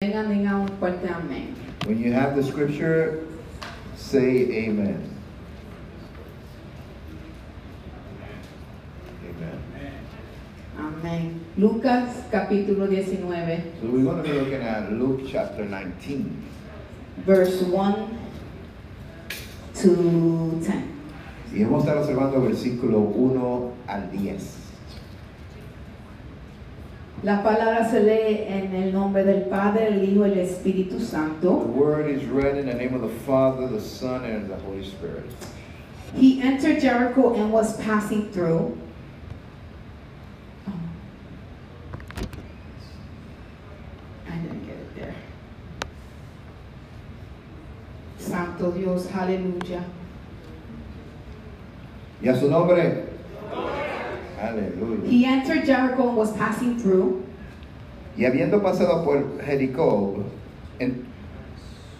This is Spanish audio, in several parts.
When you have the scripture, say amen. Amen. Amén. Lucas capítulo 19, So we're going to be looking at Luke chapter 19, verse 1 to 10. y vamos a estar observando versículo 1 al 10. La palabra se lee en el nombre del Padre, el Hijo y el Espíritu The word is read in the name of the Father, the Son, and the Holy Spirit. He entered Jericho and was passing through. Oh. I didn't get it there. Santo Dios, aleluya. ¿Y a su nombre? Aleluya. He entered Jericho and was passing through. Y habiendo pasado por Jericó, en-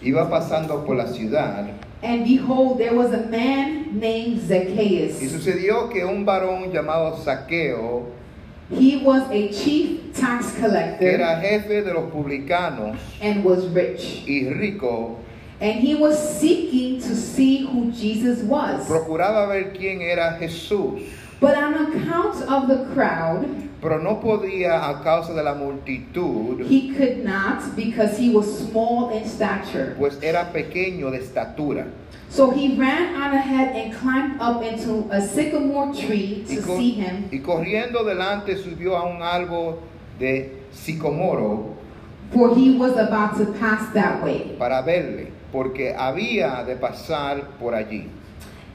iba pasando por la ciudad, And behold, there was a man named y Zacchaeus. sucedió que un varón llamado Saqueo, He was a chief tax que collector era jefe de los publicanos and was rich. y rico, And he was seeking to see who Jesus was. procuraba ver quién era Jesús, But on account of the crowd, pero no podía a causa de la multitud, he could not because he was small in stature. pues era pequeño de estatura. So he ran on ahead and climbed up into a sycamore tree to see him, y corriendo delante subió a un árbol de sicomoro for he was about to pass that way. para verle, porque había de pasar por allí.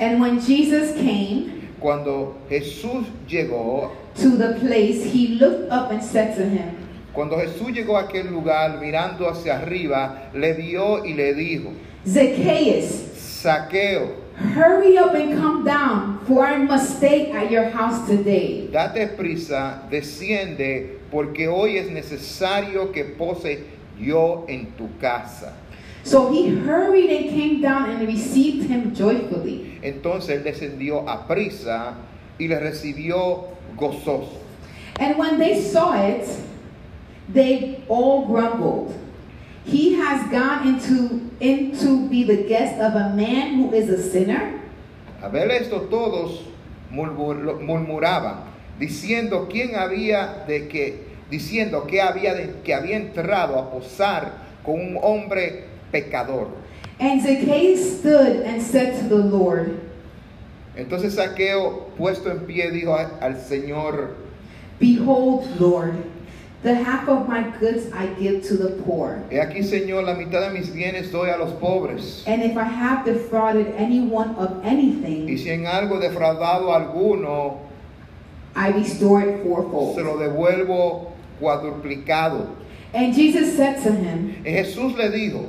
And when Jesus came Cuando Jesús llegó, to the place, he looked up and said to him, cuando Jesús llegó a aquel lugar, mirando hacia arriba, le vio y le dijo, Zacchaeus, Saqueo, hurry up and come down, for I must stay at your house today. date prisa, desciende, porque hoy es necesario que pose yo en tu casa. So he hurried and came down and received him joyfully. Entonces él descendió a prisa y le recibió gozoso. And when they saw it, they all grumbled. He has gone into, into be the guest of a man who is a sinner. A ver esto todos murmur- murmuraban, diciendo quién había de que, diciendo que había de, que había entrado a posar con un hombre pecador. And Zacchaeus stood and said to the Lord, Entonces Saqueo, puesto en pie, dijo al Señor, Behold, Lord, the half of my goods I give to the poor. he aquí Señor, la mitad de mis bienes doy a los pobres. And if I have defrauded anyone of Y anything, si en algo defraudado a alguno, I restore it se fourfold. lo devuelvo cuadruplicado. And Jesus said to him, Y Jesús le dijo,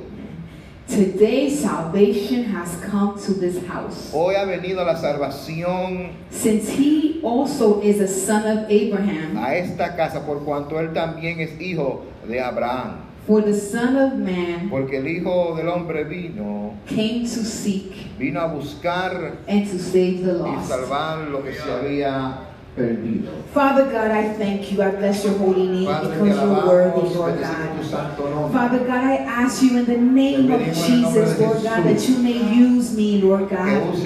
Today salvation has come to this house, hoy ha venido la salvación since he also is a son of Abraham. a esta casa por cuanto él también es hijo de Abraham. For the Son of Man Porque el Hijo del Hombre vino, came to seek vino a buscar and to save the y lost. salvar lo que se había perdido. Father God, I thank you. I bless your holy name Padre, because you're worthy, Lord God. Father God, I ask you in the name of Te pedimos en el nombre Jesus, Lord God, that you may use me, Lord God.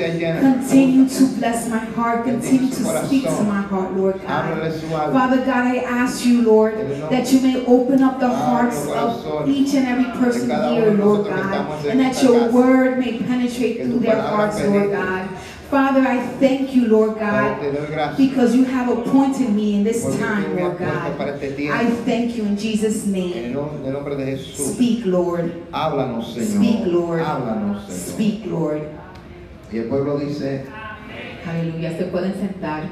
Continue to bless my heart. Continue to speak to my heart, Lord God. Father God, I ask you, Lord, En el nombre- that you may open up the hearts of each and every person here, Lord God, and that your word may penetrate through their hearts, Lord. God. Father, I thank you, Lord God, te doy gracias. because you have appointed me in this time, Lord God. I thank you in Jesus' name. nom- en el nombre de Jesús. Speak, Lord. Speak, Lord. Speak, Lord. Y el pueblo dice, Aleluya. Se pueden sentar.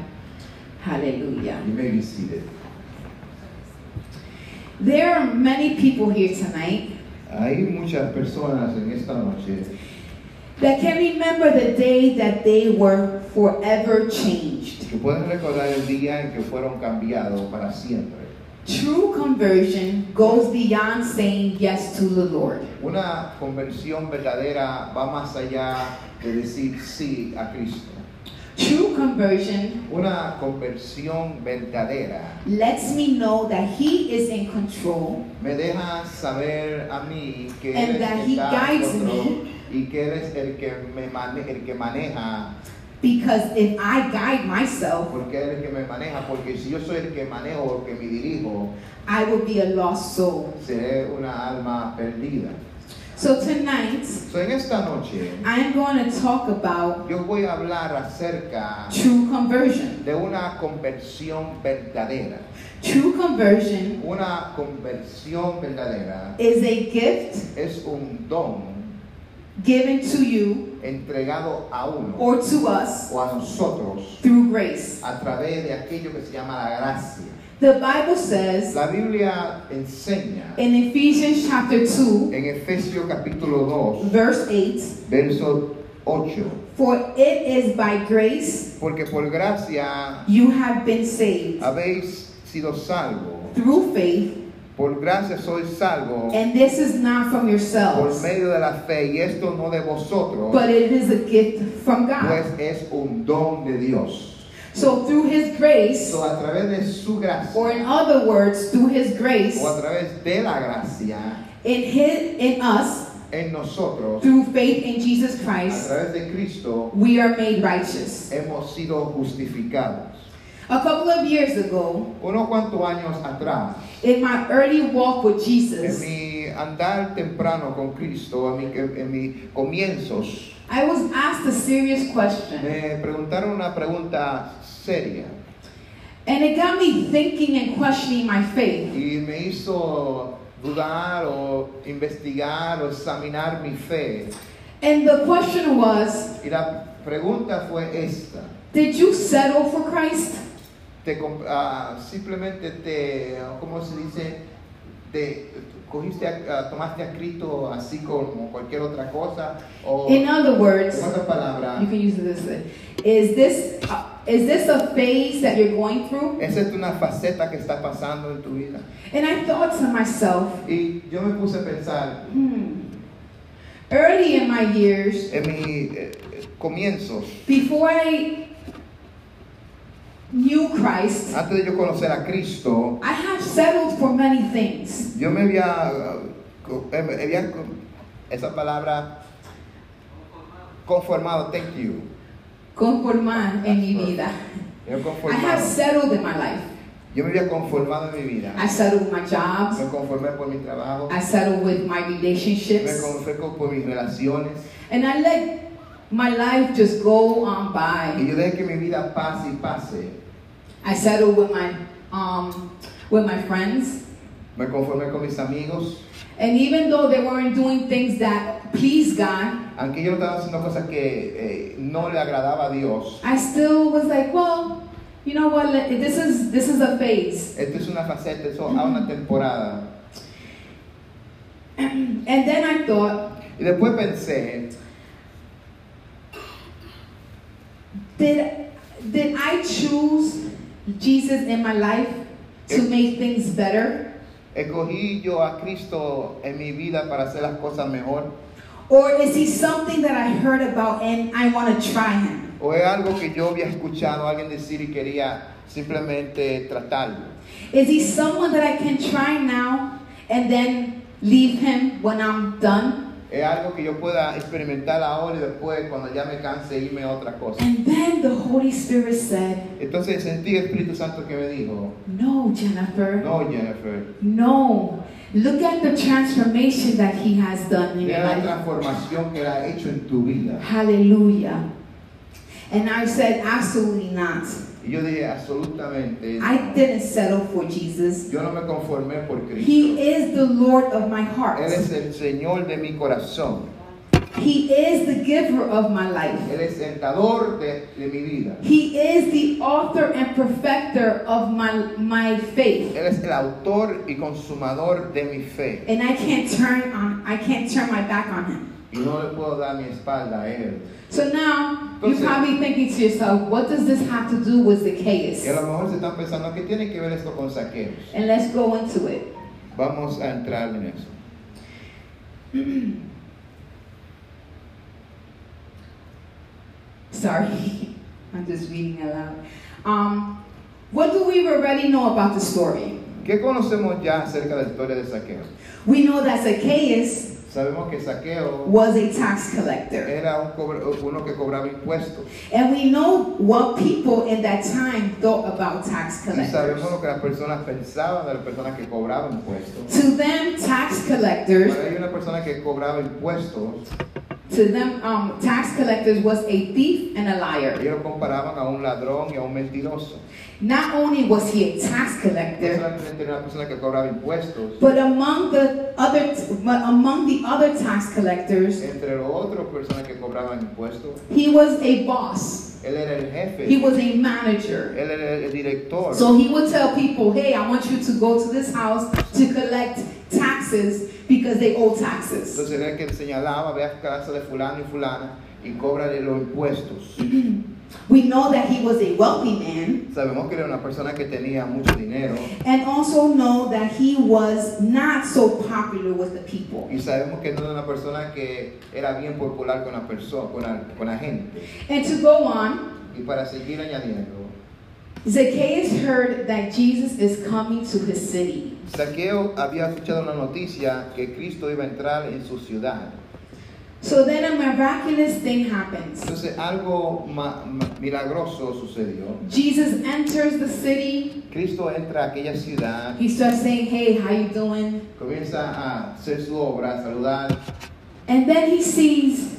Aleluya. you may be seated. There are many people here tonight Hay muchas personas en esta noche that can remember the day that they were forever changed. que pueden recordar el día en que fueron cambiados para siempre. True conversion goes beyond saying yes to the Lord. Una conversión verdadera va más allá de decir sí a Cristo. True conversion Una conversión verdadera lets me know that He is in control me deja saber a mí que And that he guides control me. Y que eres el que me mane- el que maneja. Because if I guide myself, porque eres el que me maneja porque si yo soy el que manejo o el que me dirijo I will be a lost soul. seré una alma perdida. So tonight, so, en esta noche I'm going to talk about yo voy a hablar acerca true conversion. de una conversión verdadera. True conversion una conversión verdadera is a gift es un don given to you entregado a uno or to us o a nosotros through grace. a través de aquello que se llama la gracia. The Bible says La Biblia enseña in Ephesians chapter 2, en Efesios capítulo 2, verse 8, verso 8, For it is by grace porque por gracia you have been saved habéis sido salvos, through faith, por gracia sois salvos and this is not from por yourselves, medio de la fe, y esto no de vosotros, but it is a gift from God. pues es un don de Dios. So through His grace, So, a través de su gracia, or in other words, through His grace, o a través de la gracia in His in us, en nosotros, through faith in Jesus a Christ, través de Cristo, we are made righteous. hemos sido justificados. A couple of years ago, Unos cuantos años atrás, in my early walk with en Jesus, mi andar temprano con Cristo, en, mi, en mis comienzos, I was asked a serious question. me preguntaron una pregunta seria And it got me thinking and questioning my faith. y me hizo dudar o investigar o examinar mi fe. And the question was Y la pregunta fue esta. Did you settle for Christ? Te, ah, simplemente te, ¿cómo se dice? Te cogiste, a- ah, tomaste a Cristo así como cualquier otra cosa o In other words, you can use this. Is this uh, is this a phase that you're going through? esa es una faceta que está pasando en tu vida. And I thought to myself, Y yo me puse a pensar hmm. Early in my years, en mis eh, comienzos, before I knew Christ, antes de yo conocer a Cristo, I have settled for many things. yo me había, eh, me había esa palabra conformado, thank you. Conformar en mi vida. Yo I have settled in my life. Yo me había conformado en mi vida. I settled with my jobs. Me conformé por mi trabajo. I settled with my Me relationships. conformé con- por mis relaciones. And I let my life just go on Y by. yo dejé que mi vida pase y pase. I settled with my um with my friends. Me conformé con mis amigos. And even though they weren't doing things that please God, Aunque yo estaba haciendo cosas que eh, no le agradaba a Dios. I still was like, well, you know what? This is this is a phase. Esto es una faceta, eso a una temporada. And then I thought, Y después pensé, did did I choose Jesus in my life to eh. make things better? ¿escogí yo a Cristo en mi vida para hacer las cosas mejor? Or is he something that I heard about and I want to try him? ¿O es algo que yo había escuchado a alguien decir y quería simplemente tratarlo? Is he someone that I can try now and then leave him when I'm done? Es algo que yo pueda experimentar ahora y después cuando ya me canse irme a otra cosa. And then the Holy Spirit said, Entonces sentí el Espíritu Santo que me dijo, No, Jennifer. no Jennifer, No. Look at the transformation that he has done in your mira la life. transformación que Él ha hecho en tu vida. Hallelujah. And I said, Absolutely not. Y yo dije, absolutamente, I didn't settle for Jesus. yo no me conformé por Cristo. He is the Lord of my heart. Él es el Señor de mi corazón. He is the giver of my life. Él es el dador de, de mi vida. He is the author and perfecter of my, my faith. Él es el autor y consumador de mi fe. And I can't turn on I can't turn my back on him. Y no le puedo dar mi espalda a Él. So now you're probably thinking to yourself, what does this have to do with Zacchaeus? Y a lo mejor se están pensando, ¿qué tiene que ver esto con saqueos? And let's go into it. Vamos a entrar en eso. Sorry, I'm just reading aloud. Um, what do we already know about the story? ¿Qué conocemos ya acerca de la historia de Saqueo? We know that Zacchaeus Sabemos que Saqueo was a tax collector. era un cobre- uno que cobraba impuestos. And we know what people in that time thought about tax Y collectors. sabemos lo que las personas pensaban de las personas que cobraban impuestos. To them, tax collectors, Para ellos, una persona que cobraba impuestos, to them, um, tax collectors was a thief and a liar. ellos lo comparaban a un ladrón y a un mentiroso. Not only was he a tax collector, solamente era una que but among the other, but among the other tax collectors, entre otros que he was a boss. él era el He was a manager. él era el director. So he would tell people, hey, I want you to go to this house to collect taxes because they owe taxes. Entonces era el que señalaba, ve a casa de fulano y fulana y cóbrale los impuestos. We know that he was a wealthy man Sabemos que era una persona que tenía mucho dinero and also know that he was not so popular with the people. y sabemos que no era una persona que era bien popular con la persona, con la, con la gente. And to go on, Y para seguir añadiendo, Zacchaeus heard that Jesus is coming to his city. Saqueo había escuchado una noticia que Cristo iba a entrar en su ciudad. So then a miraculous thing happens. Entonces algo ma- ma- milagroso sucedió. Jesus enters the city. Cristo entra a aquella ciudad, He starts saying, "Hey, how you doing?" comienza a hacer su obra, saludar, And then he sees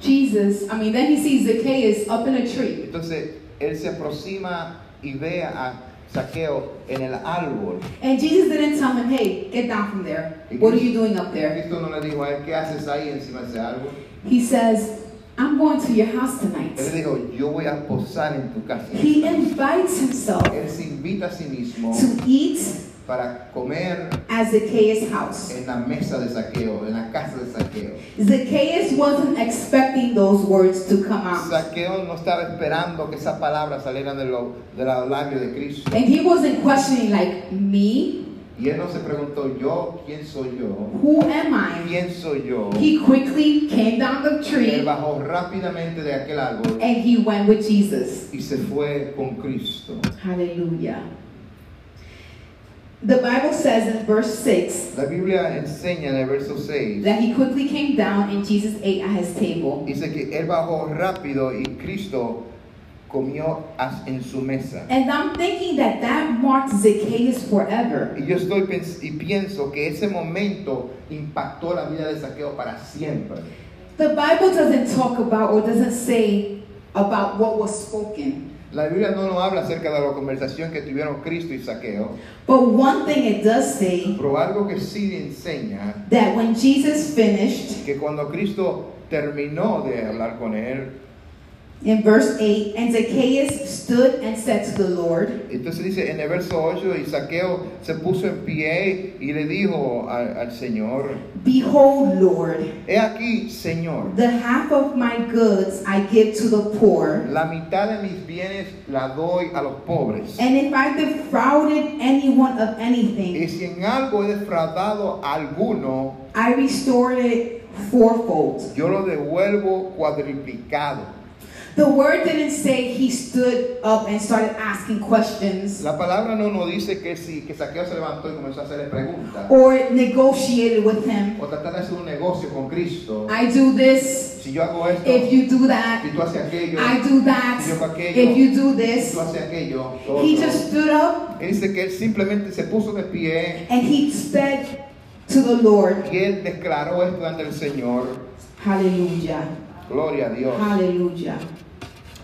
Jesus. I mean, then he sees Zacchaeus up in a tree. Entonces él se aproxima y ve a Saqueo en el árbol. And Jesus didn't tell him, "Hey, get down from there. What are you doing up there?" Cristo no le dijo a él, ¿qué haces ahí encima de ese árbol? He says, "I'm going to your house tonight." le dijo, yo voy a posar en tu casa. He invites himself Él se invita a sí mismo to eat para comer at Zacchaeus' house. en la mesa de Saqueo, en la casa de Saqueo. Zacchaeus wasn't expecting those words to come out. Saqueo no estaba esperando que esas palabras salieran de, lo, de los labios de Cristo. And he wasn't questioning, like, me? Y él no se preguntó, yo, ¿quién soy yo? Who am I? ¿Quién soy yo? He quickly came down the Él tree bajó rápidamente de aquel árbol and he went with Jesus. y se fue con Cristo. Hallelujah. The Bible says in verse 6 La Biblia enseña en el verso 6, that he quickly came down and Jesus ate at his table. dice que él bajó rápido y Cristo comió as- en su mesa. And I'm thinking that that marked Zacchaeus forever. Y yo estoy pens- y pienso que ese momento impactó la vida de Saqueo para siempre. The Bible doesn't talk about or doesn't say about what was spoken. La Biblia no nos habla acerca de la conversación que tuvieron Cristo y Saqueo, But one thing it does say pero algo que sí enseña that when Jesus finished, que cuando Cristo terminó de hablar con él, in verse 8, and Zacchaeus stood and said to the Lord, entonces dice en el verso 8, y Saqueo se puso en pie y le dijo al, al Señor, Behold, Lord, he aquí, Señor, the half of my goods I give to the poor. la mitad de mis bienes la doy a los pobres. And if I defrauded anyone of Y anything, si en algo he defraudado a alguno, I restored it fourfold. yo lo devuelvo cuadriplicado. The word didn't say he stood up and started asking questions La palabra no nos dice que si que Saqueo se levantó y comenzó a hacerle preguntas or negotiated with him. o tratar de hacer un negocio con Cristo. I do this Si yo hago esto, if you do that. si tú haces aquello, I do that si yo hago aquello, if you do si this. tú haces aquello, lo He just stood up Él dice que él simplemente se puso de pie and he said to the Lord, y él declaró esto ante el Señor. Hallelujah, Gloria a Dios. Hallelujah,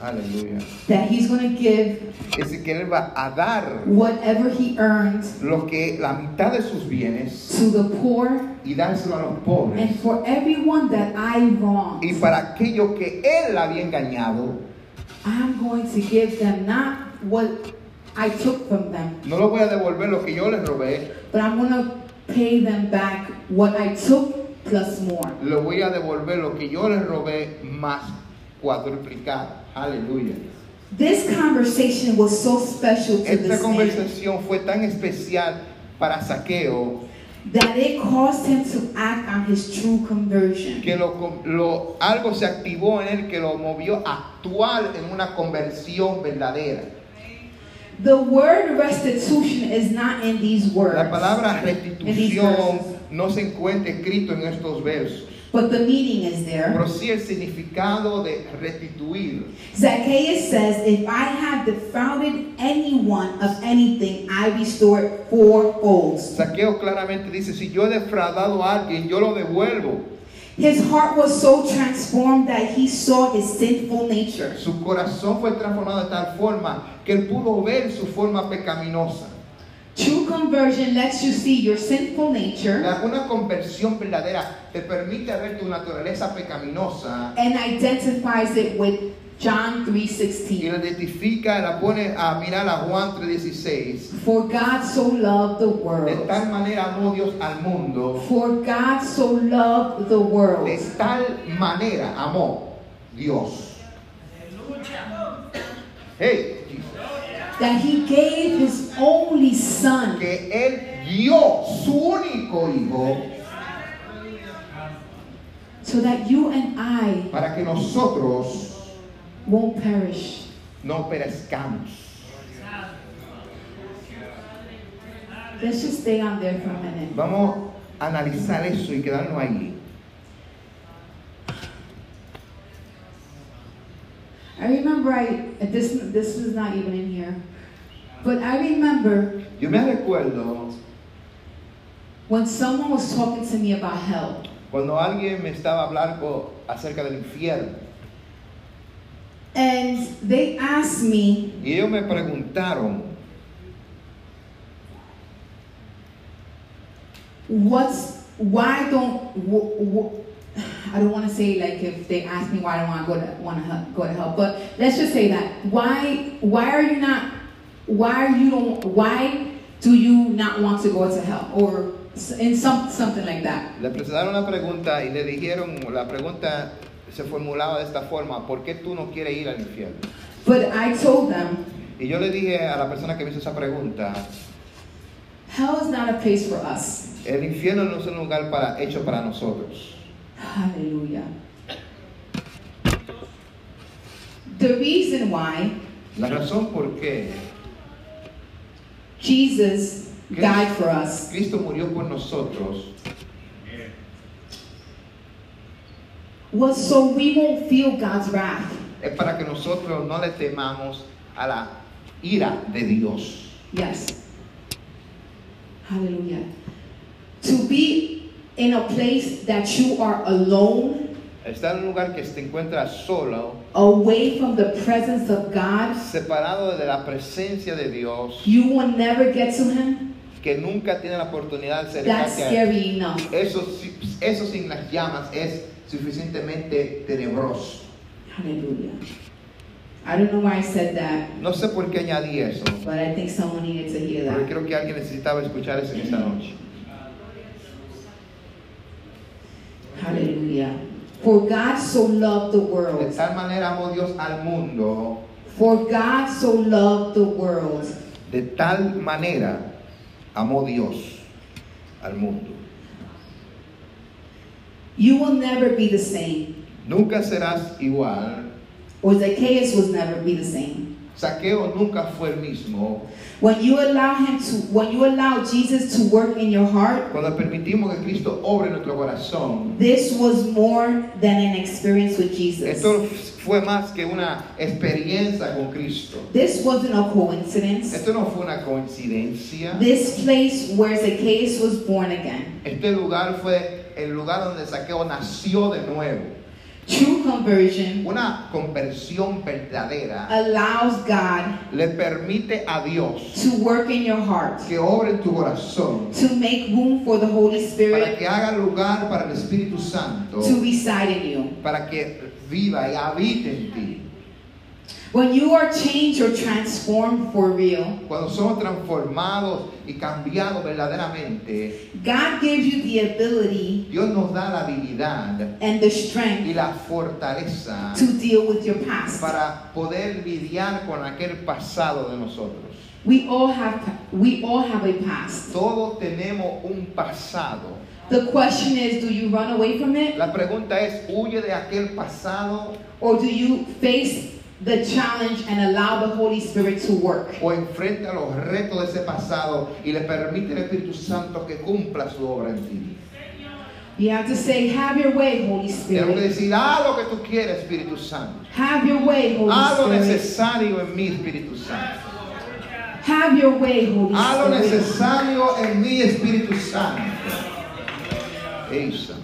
Aleluya. that he's going to give Es decir, que él va a dar whatever he earned lo que la mitad de sus bienes to the poor y dárselo a los and pobres. for everyone that I wronged. Y para aquello que él había engañado, I'm going to give them not what I took from them, no lo voy a devolver lo que yo les robé, but I'm going to pay them back what I took plus more. lo voy a devolver lo que yo les robé más cuadruplicado. Aleluya. This conversation was so special to Esta this man. conversación fue tan especial para Saqueo that it caused him to act on his true conversion. que lo, lo- algo se activó en él que lo movió a actuar en una conversión verdadera. The word restitution is not in these words, La palabra restitución no se encuentra escrito en estos versos, but the meaning is there. pero sí el significado de restituir. Zacchaeus says, If I have defrauded anyone of anything, I restore it fourfold. Saqueo claramente dice, si yo he defraudado a alguien, yo lo devuelvo. His heart was so transformed that he saw his sinful nature. Su corazón fue transformado de tal forma que él pudo ver su forma pecaminosa. True conversion lets you see your sinful nature La- Una conversión verdadera te permite ver tu naturaleza pecaminosa and identifies it with John y 3:16. la identifica, la pone a mirar a Juan 3:16. For God so loved the De world. tal manera amó Dios al mundo, For God so loved the world de tal manera amó Dios. Hey. That he gave his only son que él dio su único hijo so that you and I para que nosotros won't perish. no perezcamos. Let's just stay on there for a minute. Vamos a analizar eso y quedarnos ahí. I remember I this this is not even in here, but I remember Yo me recuerdo when someone was talking to me about hell, cuando alguien me estaba hablando acerca del infierno. And they asked me, y ellos me preguntaron, "What's why don't w- w- I don't want to say like if they ask me why I don't want to go to want to go to hell, but let's just say that why why are you not why are you don't why do you not want to go to hell or in some something like that." le presentaron una pregunta y le dijeron, la pregunta se formulaba de esta forma, ¿por qué tú no quieres ir al infierno? But I told them, Y yo le dije a la persona que me hizo esa pregunta, hell is not a place for us. el infierno no es un lugar para, hecho para nosotros. Hallelujah. The reason why La razón por qué Jesus died for us Cristo murió por nosotros was so we won't feel God's wrath. es para que nosotros no le temamos a la ira de Dios. Yes. Hallelujah. To be in a place that you are alone, Estar en un lugar que te encuentras solo, away from the presence of God, separado de la presencia de Dios, you will never get to Him. que nunca tiene la oportunidad de That's scary enough. Eso, eso sin las llamas es suficientemente tenebroso. Hallelujah. I don't know why I said that, No sé por qué añadí eso, but I think someone needed to hear pero that. creo que alguien necesitaba escuchar eso en esta noche. Hallelujah. For God so loved the De world. tal manera amó Dios al mundo, For God so loved the world de tal manera amó Dios al mundo. You will never be the same. Nunca serás igual. Or Zacchaeus was never be the same. Saqueo nunca fue el mismo. When you allow him to, when you allow Jesus to work in your heart, Cuando permitimos que Cristo obre en nuestro corazón, this was more than an experience with Jesus. esto fue más que una experiencia con Cristo. This wasn't a coincidence. Esto no fue una coincidencia. This place where Zacchaeus was born again. Este lugar fue el lugar donde Saqueo nació de nuevo. True conversion Una conversión verdadera allows God le permite a Dios to work in your heart, que obre en tu corazón to make room for the Holy para Spirit que haga lugar para el Espíritu Santo, to reside in you. para que viva y habite en ti. When you are changed or transformed for real, Cuando somos transformados y cambiados verdaderamente, God gives you the ability Dios nos da la habilidad and the y strength la fortaleza to deal with your past. para poder lidiar con aquel pasado de nosotros. We all have we all have a past. Todos tenemos un pasado. The question is, do you run away from it La pregunta es, ¿huye de aquel pasado or do you face the challenge and allow the Holy Spirit to work? o enfrenta los retos de ese pasado y le permite al Espíritu Santo que cumpla su obra en ti? You have to say, have your way, Holy Tengo que Spirit. decir, haz lo que tú quieres, Espíritu Santo. Have your way, Haz lo Holy Spirit. necesario en mí, Espíritu Santo. Have your way, Holy Haz lo Spirit. necesario en mí, Espíritu Santo. Masha.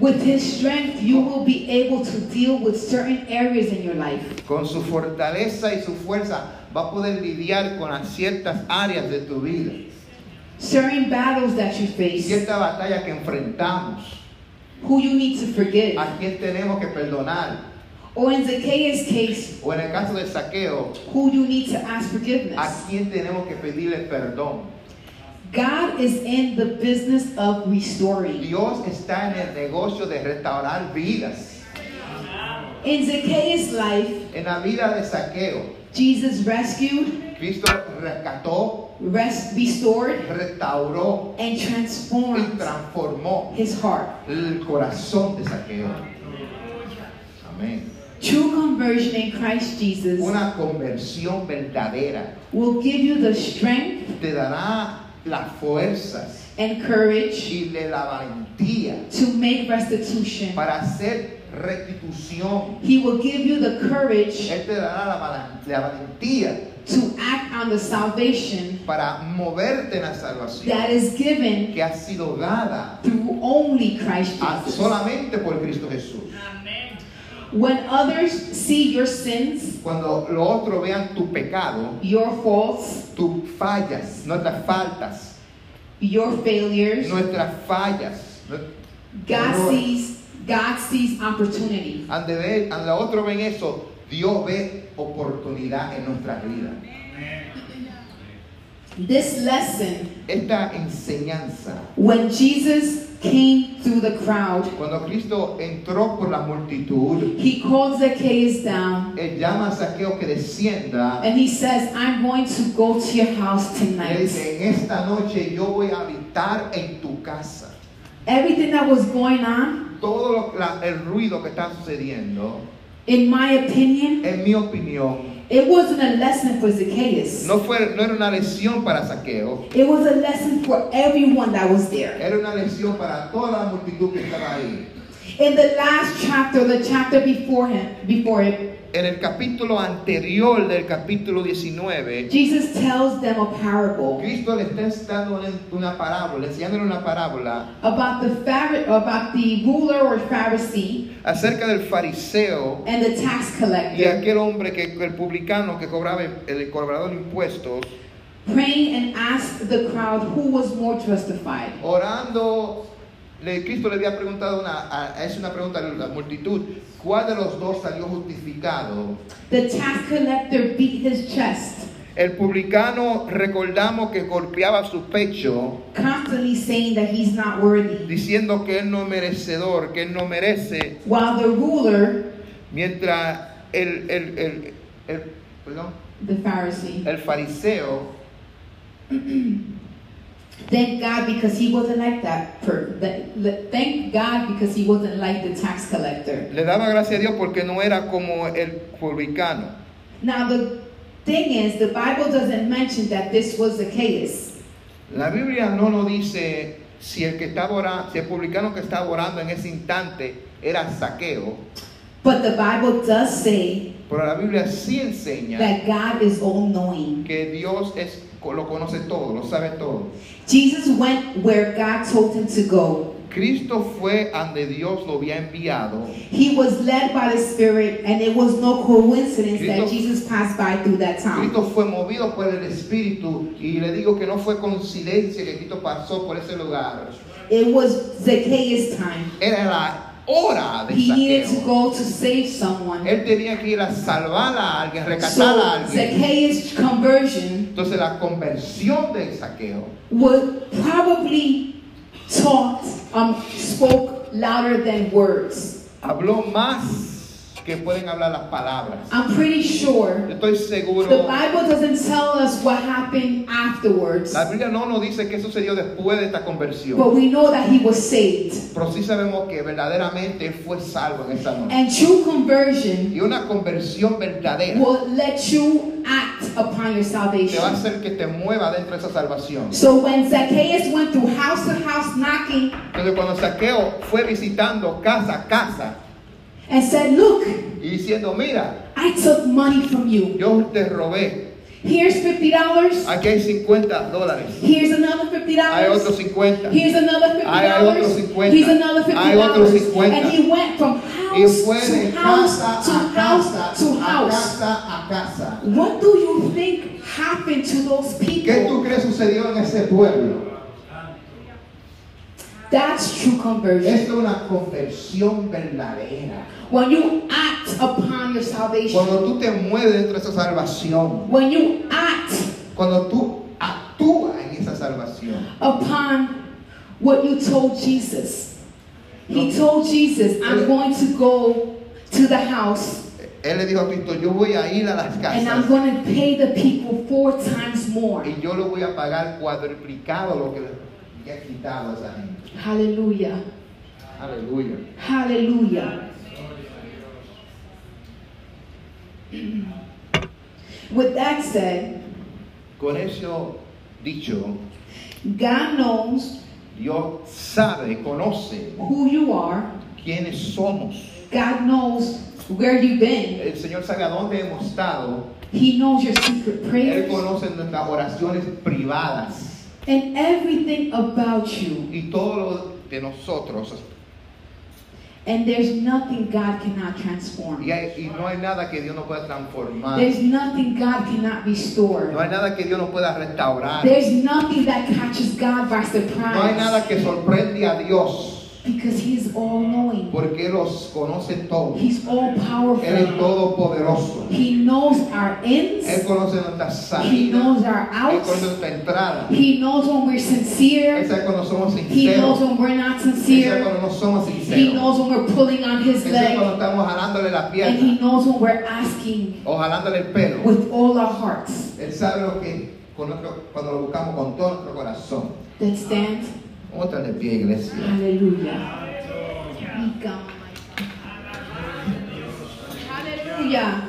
With His strength, you will be able to deal with certain areas in your life. Con su fortaleza y su fuerza va a poder lidiar con ciertas áreas de tu vida. Certain battles that you face, Cierta batalla que enfrentamos. who you need to forgive. A quién tenemos que perdonar. Or in Zacchaeus' case, O en el caso de saqueo, who you need to ask a forgiveness. quién tenemos que pedirle perdón. God is in the business of restoring. Dios está en el negocio de restaurar vidas. In Zacchaeus' life, En la vida de saqueo, Jesus rescued, Cristo rescató, rest, restored, restauró and y transformed transformó his heart. el corazón de saqueo. Amén. True conversion in Christ Jesus Una conversión verdadera will give you the strength te dará las fuerzas and courage y de la valentía to make restitution. para hacer restitución. He will give you the courage Él te dará la, la valentía to act on the salvation para moverte en la salvación that is given que ha sido dada through only Christ Jesus. solamente por Cristo Jesús. When others see your sins, Cuando los otros vean tu pecado, your faults, tus fallas, nuestras faltas, your failures, nuestras fallas, God errores, sees God sees opportunity. ande ve- ande los otros ven eso, Dios ve oportunidad en nuestras vidas. This lesson, Esta enseñanza, when Jesus came through the crowd, cuando Cristo entró por la multitud, he called Zacchaeus down Él llama a Saqueo que descienda and he says, I'm going to go to your house tonight. dice, en esta noche yo voy a habitar en tu casa. Everything that was going on, Todo lo- la- el ruido que está sucediendo, in my opinion, en mi opinión, it wasn't a lesson for Zacchaeus. no, fue, no era una lección para Saqueo, It was a lesson for everyone that was there. era una lección para toda la multitud que estaba ahí. In the last chapter, the chapter before him, before it, En el capítulo anterior del capítulo 19, Jesus tells them a parable Cristo le está dando una parábola, enseñándole una parábola about the about the ruler or Pharisee acerca del fariseo and the tax y collector aquel hombre que el publicano que cobraba el cobrador de impuestos praying and asked the crowd who was more justified. orando le, Cristo le había preguntado una a- es una pregunta a la multitud ¿cuál de los dos salió justificado? The tax collector beat his chest, el publicano recordamos que golpeaba su pecho constantly saying that he's not worthy, diciendo que él no es merecedor que él no merece while the ruler, mientras el, el, el, el- perdón, the Pharisee, el fariseo thank God because he wasn't like that. Per, thank God because he wasn't like the tax collector. Le daba gracias a Dios porque no era como el publicano. Now the thing is, the Bible doesn't mention that this was Zacchaeus. La Biblia no nos dice si el que estaba orando, si el publicano que estaba orando en ese instante era saqueo, But the Bible does say pero la Biblia sí enseña that God is all knowing. que Dios es, lo conoce todo, lo sabe todo. Jesus went where God told him to go. Cristo fue donde Dios lo había enviado. He was led by the Spirit, and it was no coincidence that Cristo- Jesus passed by through that town. Cristo fue movido por el Espíritu y le digo que no fue coincidencia que Cristo pasó por ese lugar. It was Zacchaeus' time. Era la hora de He needed to go to save someone. Él tenía que ir a salvar a alguien, rescatar So a alguien. Zacchaeus' conversion Entonces la conversión del saqueo would probably talked, um, spoke louder than words. habló más que pueden hablar las palabras. I'm pretty sure Estoy the seguro. Bible doesn't tell us what happened afterwards, La Biblia no nos dice qué sucedió después de esta conversión. but we know that he was saved. Pero sí sabemos que verdaderamente fue salvo en esta noche. And true conversion Y una conversión verdadera will let you act upon your te va a salvation. hacer que te mueva dentro de esa salvación. So when Zacchaeus went through house to house knocking Entonces cuando Saqueo fue visitando casa a casa and said, Look, y diciendo, mira, I took money from you. yo te robé, Here's $50. aquí hay 50 dólares, Here's another $50. hay otros 50. Here's another fifty Hay otros dollars. 50. Here's another fifty Hay otros 50. And he went from Y house fue de house casa to a house casa, to a house. casa a casa. What do you think happened to those ¿Qué tú people? crees sucedió en ese pueblo? That's true conversion. Es una conversión verdadera. When you act upon your salvation. Cuando tú te mueves dentro de esa salvación, When you act cuando tú actúas en esa salvación, upon what you told Jesus. He told Jesus, I'm going to go to the house Él le dijo a Cristo, yo voy a ir a las casas. and I'm going to pay the people four times more. y yo le voy a pagar cuadruplicado lo que le he quitado a esa gente. Hallelujah. Aleluya. Hallelujah. With that said, Con eso dicho, God knows Dios sabe, conoce who you are. quiénes somos. God knows where you've been. El Señor sabe a dónde hemos estado. He knows your secret Él prayers conoce nuestras oraciones privadas and everything about you. y todo lo de nosotros. And there's nothing God cannot transform. Y, hay- y no hay nada que Dios no pueda transformar. There's nothing God cannot restore. No hay nada que Dios no pueda restaurar. There's nothing that catches God by No hay nada surprise que sorprende a Dios. Because He's all knowing. Porque Él los conoce todos. He's all Él es powerful. todopoderoso. He knows our Él ends. conoce nuestra He salida. knows our Él conoce outs. nuestra entrada. He knows when we're Él sincere. sabe cuando somos He knows sinceros. when we're not Él sabe sincere. cuando no somos He sinceros. knows when we're pulling on His Él sabe cuando leg. estamos jalándole la And He knows when we're asking o jalándole el pelo. with all our hearts. Él sabe lo que con nuestro- cuando lo buscamos con todo nuestro corazón. Then stand. Vamos a estar de pie, iglesia. Hallelujah. Hallelujah.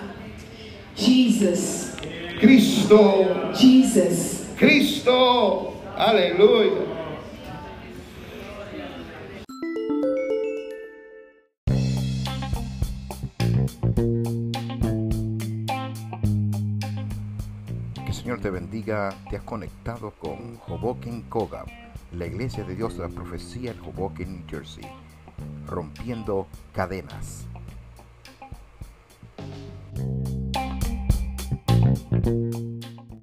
Jesus. Cristo, Jesus. Cristo, aleluya. Que el Señor te bendiga. Te has conectado con Hoboken Koga, la iglesia de Dios de la profecía en Hoboken, New Jersey, rompiendo cadenas.